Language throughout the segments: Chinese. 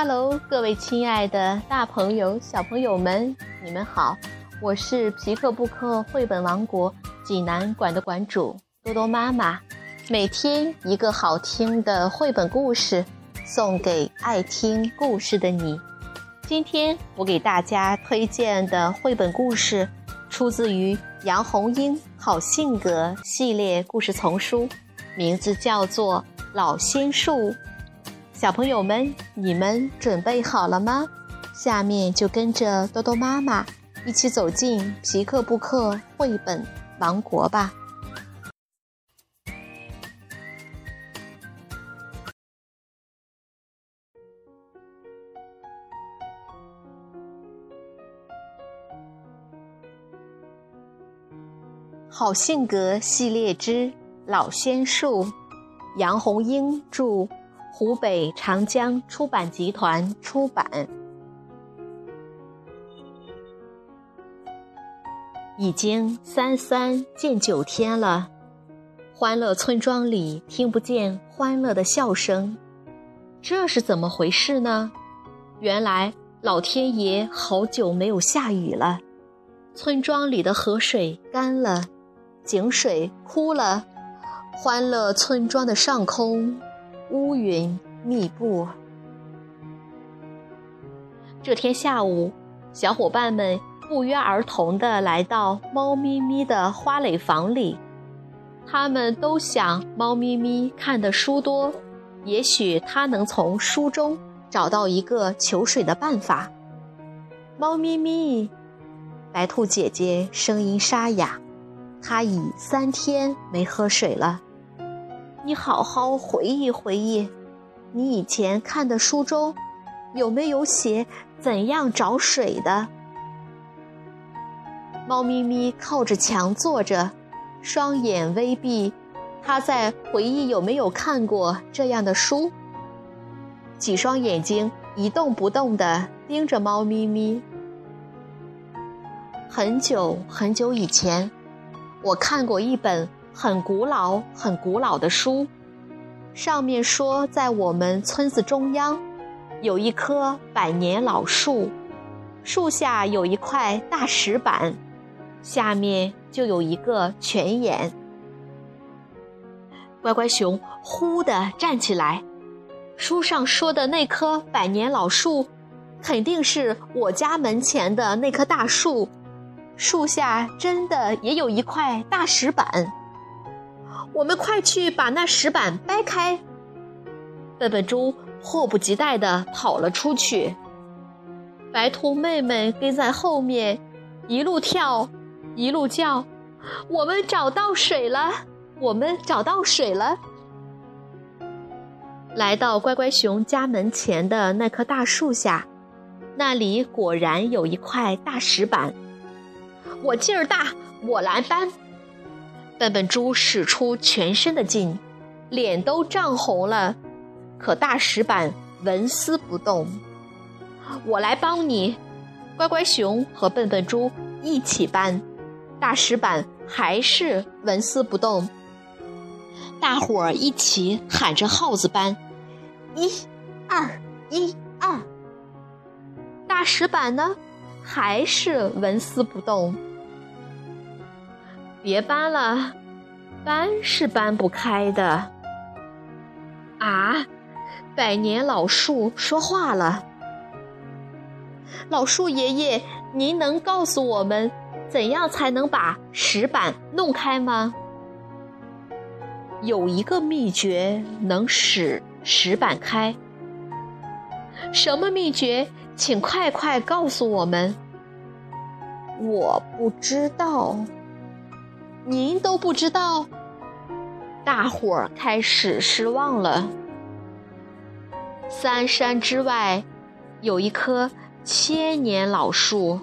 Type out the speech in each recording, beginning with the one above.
Hello，各位亲爱的大朋友、小朋友们，你们好！我是皮克布克绘本王国济南馆的馆主多多妈妈。每天一个好听的绘本故事，送给爱听故事的你。今天我给大家推荐的绘本故事，出自于杨红樱好性格系列故事丛书，名字叫做《老仙树》。小朋友们，你们准备好了吗？下面就跟着多多妈妈一起走进皮克布克绘本王国吧。好性格系列之《老仙树》，杨红樱著。湖北长江出版集团出版。已经三三见九天了，欢乐村庄里听不见欢乐的笑声，这是怎么回事呢？原来老天爷好久没有下雨了，村庄里的河水干了，井水枯了，欢乐村庄的上空。乌云密布。这天下午，小伙伴们不约而同地来到猫咪咪的花蕾房里。他们都想猫咪咪看的书多，也许它能从书中找到一个求水的办法。猫咪咪，白兔姐姐声音沙哑，她已三天没喝水了。你好好回忆回忆，你以前看的书中有没有写怎样找水的？猫咪咪靠着墙坐着，双眼微闭，它在回忆有没有看过这样的书。几双眼睛一动不动地盯着猫咪咪。很久很久以前，我看过一本。很古老、很古老的书，上面说，在我们村子中央，有一棵百年老树，树下有一块大石板，下面就有一个泉眼。乖乖熊忽地站起来，书上说的那棵百年老树，肯定是我家门前的那棵大树，树下真的也有一块大石板。我们快去把那石板掰开！笨笨猪迫不及待地跑了出去。白兔妹妹跟在后面，一路跳，一路叫：“我们找到水了！我们找到水了！”来到乖乖熊家门前的那棵大树下，那里果然有一块大石板。我劲儿大，我来搬。笨笨猪使出全身的劲，脸都涨红了，可大石板纹丝不动。我来帮你，乖乖熊和笨笨猪一起搬，大石板还是纹丝不动。大伙儿一起喊着号子搬，一、二、一、二。大石板呢，还是纹丝不动。别搬了，搬是搬不开的。啊！百年老树说话了。老树爷爷，您能告诉我们，怎样才能把石板弄开吗？有一个秘诀能使石板开。什么秘诀？请快快告诉我们。我不知道。您都不知道，大伙儿开始失望了。三山之外，有一棵千年老树，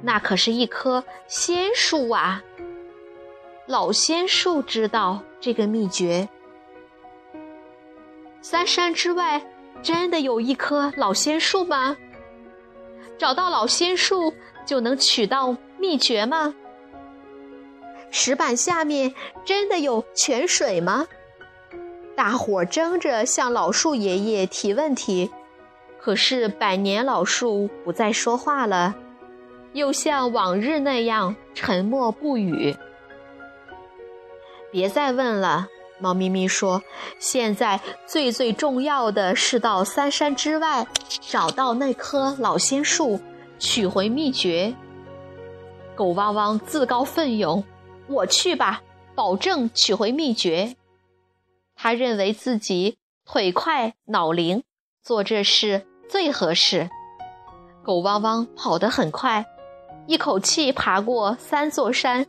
那可是一棵仙树啊！老仙树知道这个秘诀。三山之外，真的有一棵老仙树吗？找到老仙树，就能取到秘诀吗？石板下面真的有泉水吗？大伙争着向老树爷爷提问题，可是百年老树不再说话了，又像往日那样沉默不语。别再问了，猫咪咪说：“现在最最重要的是到三山之外找到那棵老仙树，取回秘诀。”狗汪汪自告奋勇：“我去吧，保证取回秘诀。”他认为自己腿快脑灵，做这事最合适。狗汪汪跑得很快，一口气爬过三座山。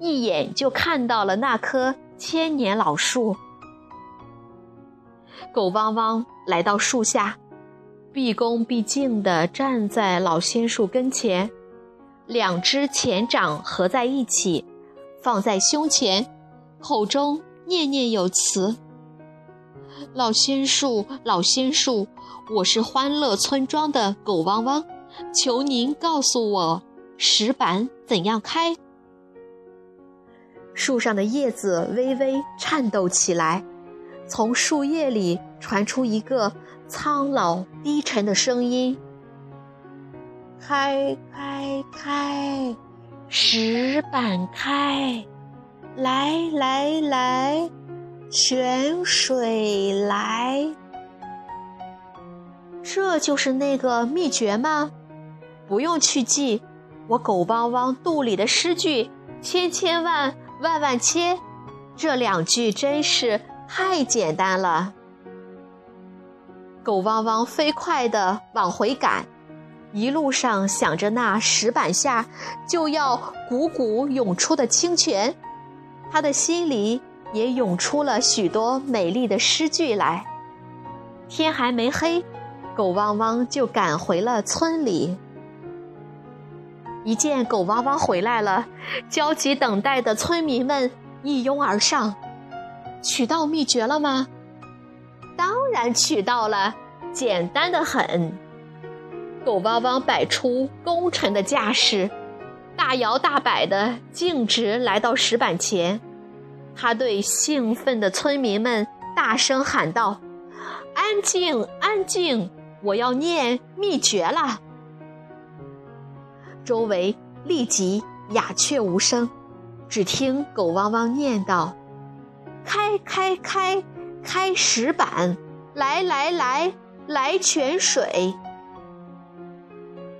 一眼就看到了那棵千年老树。狗汪汪来到树下，毕恭毕敬地站在老仙树跟前，两只前掌合在一起，放在胸前，口中念念有词：“老仙树，老仙树，我是欢乐村庄的狗汪汪，求您告诉我，石板怎样开？”树上的叶子微微颤抖起来，从树叶里传出一个苍老低沉的声音：“开开开，石板开，来来来，泉水来。”这就是那个秘诀吗？不用去记，我狗汪汪肚里的诗句，千千万。万万千，这两句真是太简单了。狗汪汪飞快地往回赶，一路上想着那石板下就要汩汩涌出的清泉，他的心里也涌出了许多美丽的诗句来。天还没黑，狗汪汪就赶回了村里。一见狗汪汪回来了，焦急等待的村民们一拥而上。取到秘诀了吗？当然取到了，简单的很。狗汪汪摆出功臣的架势，大摇大摆的径直来到石板前。他对兴奋的村民们大声喊道：“安静，安静！我要念秘诀了。”周围立即鸦雀无声，只听狗汪汪念道：“开开开，开石板，来来来，来泉水。”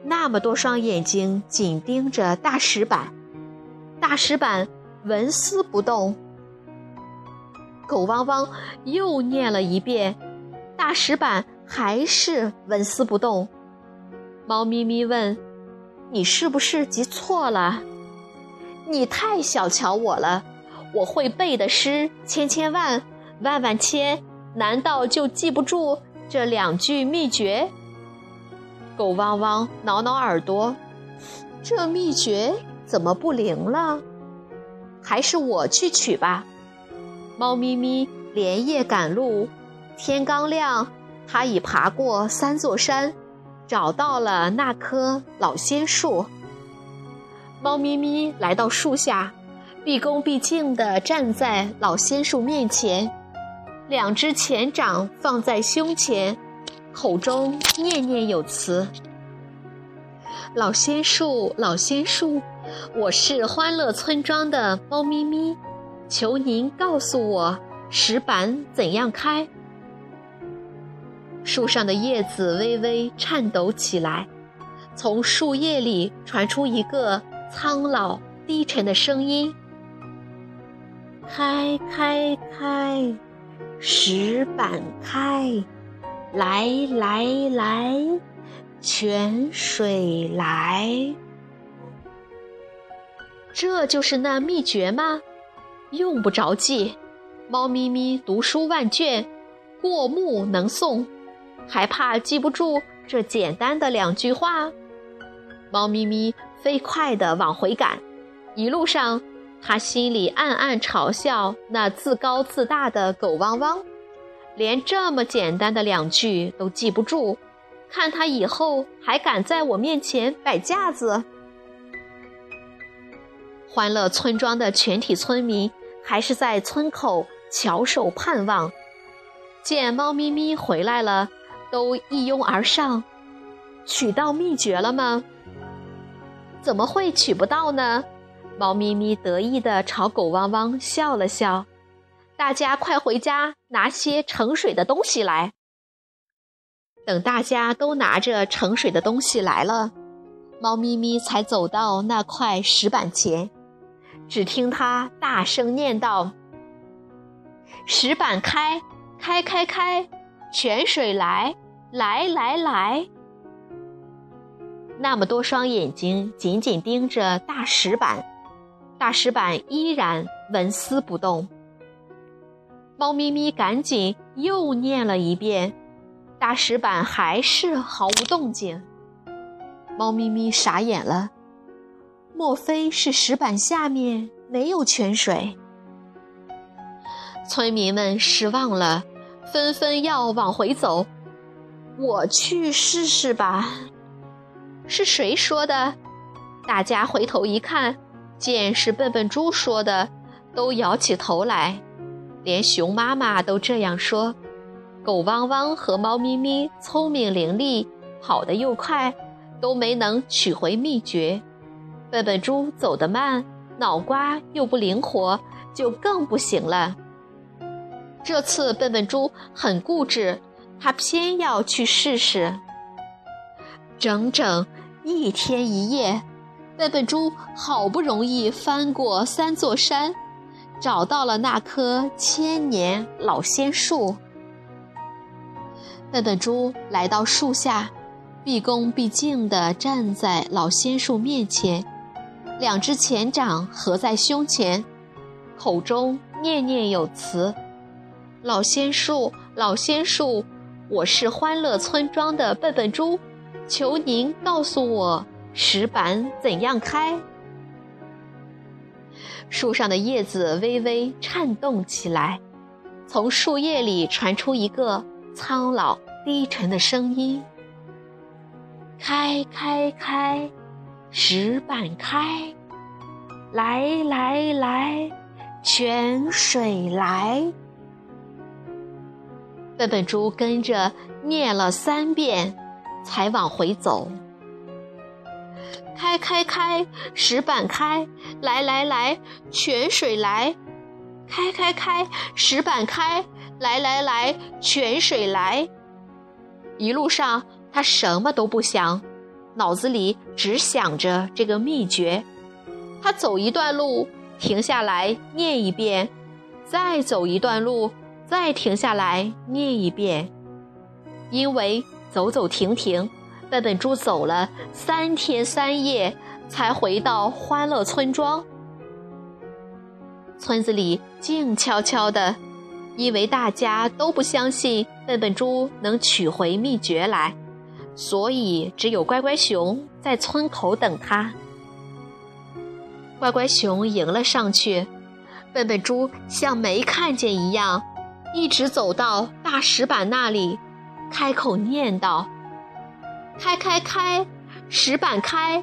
那么多双眼睛紧盯着大石板，大石板纹丝不动。狗汪汪又念了一遍，大石板还是纹丝不动。猫咪咪问。你是不是记错了？你太小瞧我了！我会背的诗千千万万万千，难道就记不住这两句秘诀？狗汪汪挠挠耳朵，这秘诀怎么不灵了？还是我去取吧。猫咪咪连夜赶路，天刚亮，它已爬过三座山。找到了那棵老仙树，猫咪咪来到树下，毕恭毕敬地站在老仙树面前，两只前掌放在胸前，口中念念有词：“老仙树，老仙树，我是欢乐村庄的猫咪咪，求您告诉我石板怎样开。”树上的叶子微微颤抖起来，从树叶里传出一个苍老低沉的声音：“开开开，石板开，来来来，泉水来。”这就是那秘诀吗？用不着记，猫咪咪读书万卷，过目能诵。还怕记不住这简单的两句话？猫咪咪飞快地往回赶，一路上，它心里暗暗嘲笑那自高自大的狗汪汪，连这么简单的两句都记不住，看他以后还敢在我面前摆架子！欢乐村庄的全体村民还是在村口翘首盼望，见猫咪咪回来了。都一拥而上。取到秘诀了吗？怎么会取不到呢？猫咪咪得意地朝狗汪汪笑了笑。大家快回家拿些盛水的东西来。等大家都拿着盛水的东西来了，猫咪咪才走到那块石板前。只听它大声念道：“石板开，开开开，泉水来，来来来。”那么多双眼睛紧紧盯着大石板，大石板依然纹丝不动。猫咪咪赶紧又念了一遍，大石板还是毫无动静。猫咪咪傻眼了，莫非是石板下面没有泉水？村民们失望了，纷纷要往回走。我去试试吧。是谁说的？大家回头一看，见是笨笨猪说的，都摇起头来。连熊妈妈都这样说。狗汪汪和猫咪咪聪明伶俐，跑得又快，都没能取回秘诀。笨笨猪走得慢，脑瓜又不灵活，就更不行了。这次笨笨猪很固执，他偏要去试试。整整一天一夜，笨笨猪好不容易翻过三座山，找到了那棵千年老仙树。笨笨猪来到树下，毕恭毕敬地站在老仙树面前，两只前掌合在胸前，口中念念有词：“老仙树，老仙树，我是欢乐村庄的笨笨猪。”求您告诉我，石板怎样开？树上的叶子微微颤动起来，从树叶里传出一个苍老低沉的声音：“开开开，石板开，来来来，泉水来。”笨笨猪跟着念了三遍。才往回走。开开开，石板开，来来来，泉水来。开开开，石板开，来来来，泉水来。一路上，他什么都不想，脑子里只想着这个秘诀。他走一段路，停下来念一遍；再走一段路，再停下来念一遍，因为。走走停停，笨笨猪走了三天三夜，才回到欢乐村庄。村子里静悄悄的，因为大家都不相信笨笨猪能取回秘诀来，所以只有乖乖熊在村口等他。乖乖熊迎了上去，笨笨猪像没看见一样，一直走到大石板那里。开口念道：“开开开，石板开，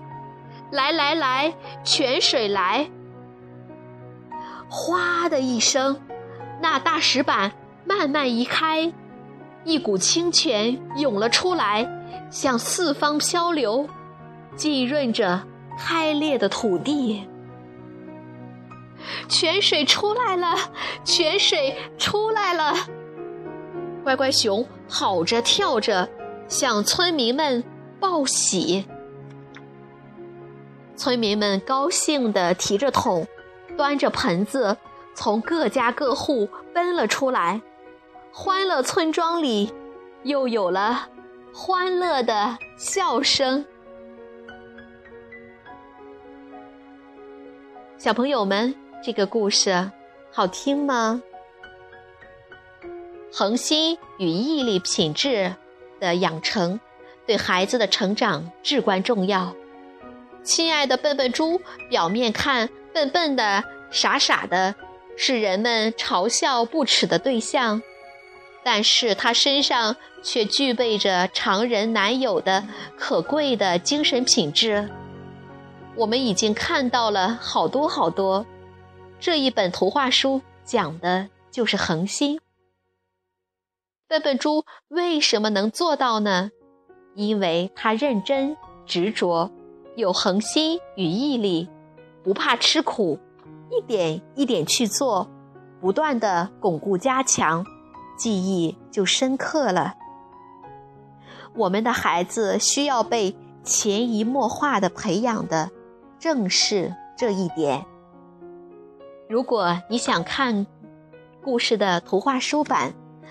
来来来，泉水来。”哗的一声，那大石板慢慢移开，一股清泉涌了出来，向四方漂流，浸润着开裂的土地。泉水出来了，泉水出来了。乖乖熊跑着跳着，向村民们报喜。村民们高兴地提着桶，端着盆子，从各家各户奔了出来。欢乐村庄里，又有了欢乐的笑声。小朋友们，这个故事好听吗？恒心与毅力品质的养成，对孩子的成长至关重要。亲爱的笨笨猪，表面看笨笨的、傻傻的，是人们嘲笑不耻的对象，但是他身上却具备着常人难有的可贵的精神品质。我们已经看到了好多好多，这一本图画书讲的就是恒心。笨笨猪为什么能做到呢？因为他认真、执着，有恒心与毅力，不怕吃苦，一点一点去做，不断的巩固加强，记忆就深刻了。我们的孩子需要被潜移默化的培养的，正是这一点。如果你想看故事的图画书版，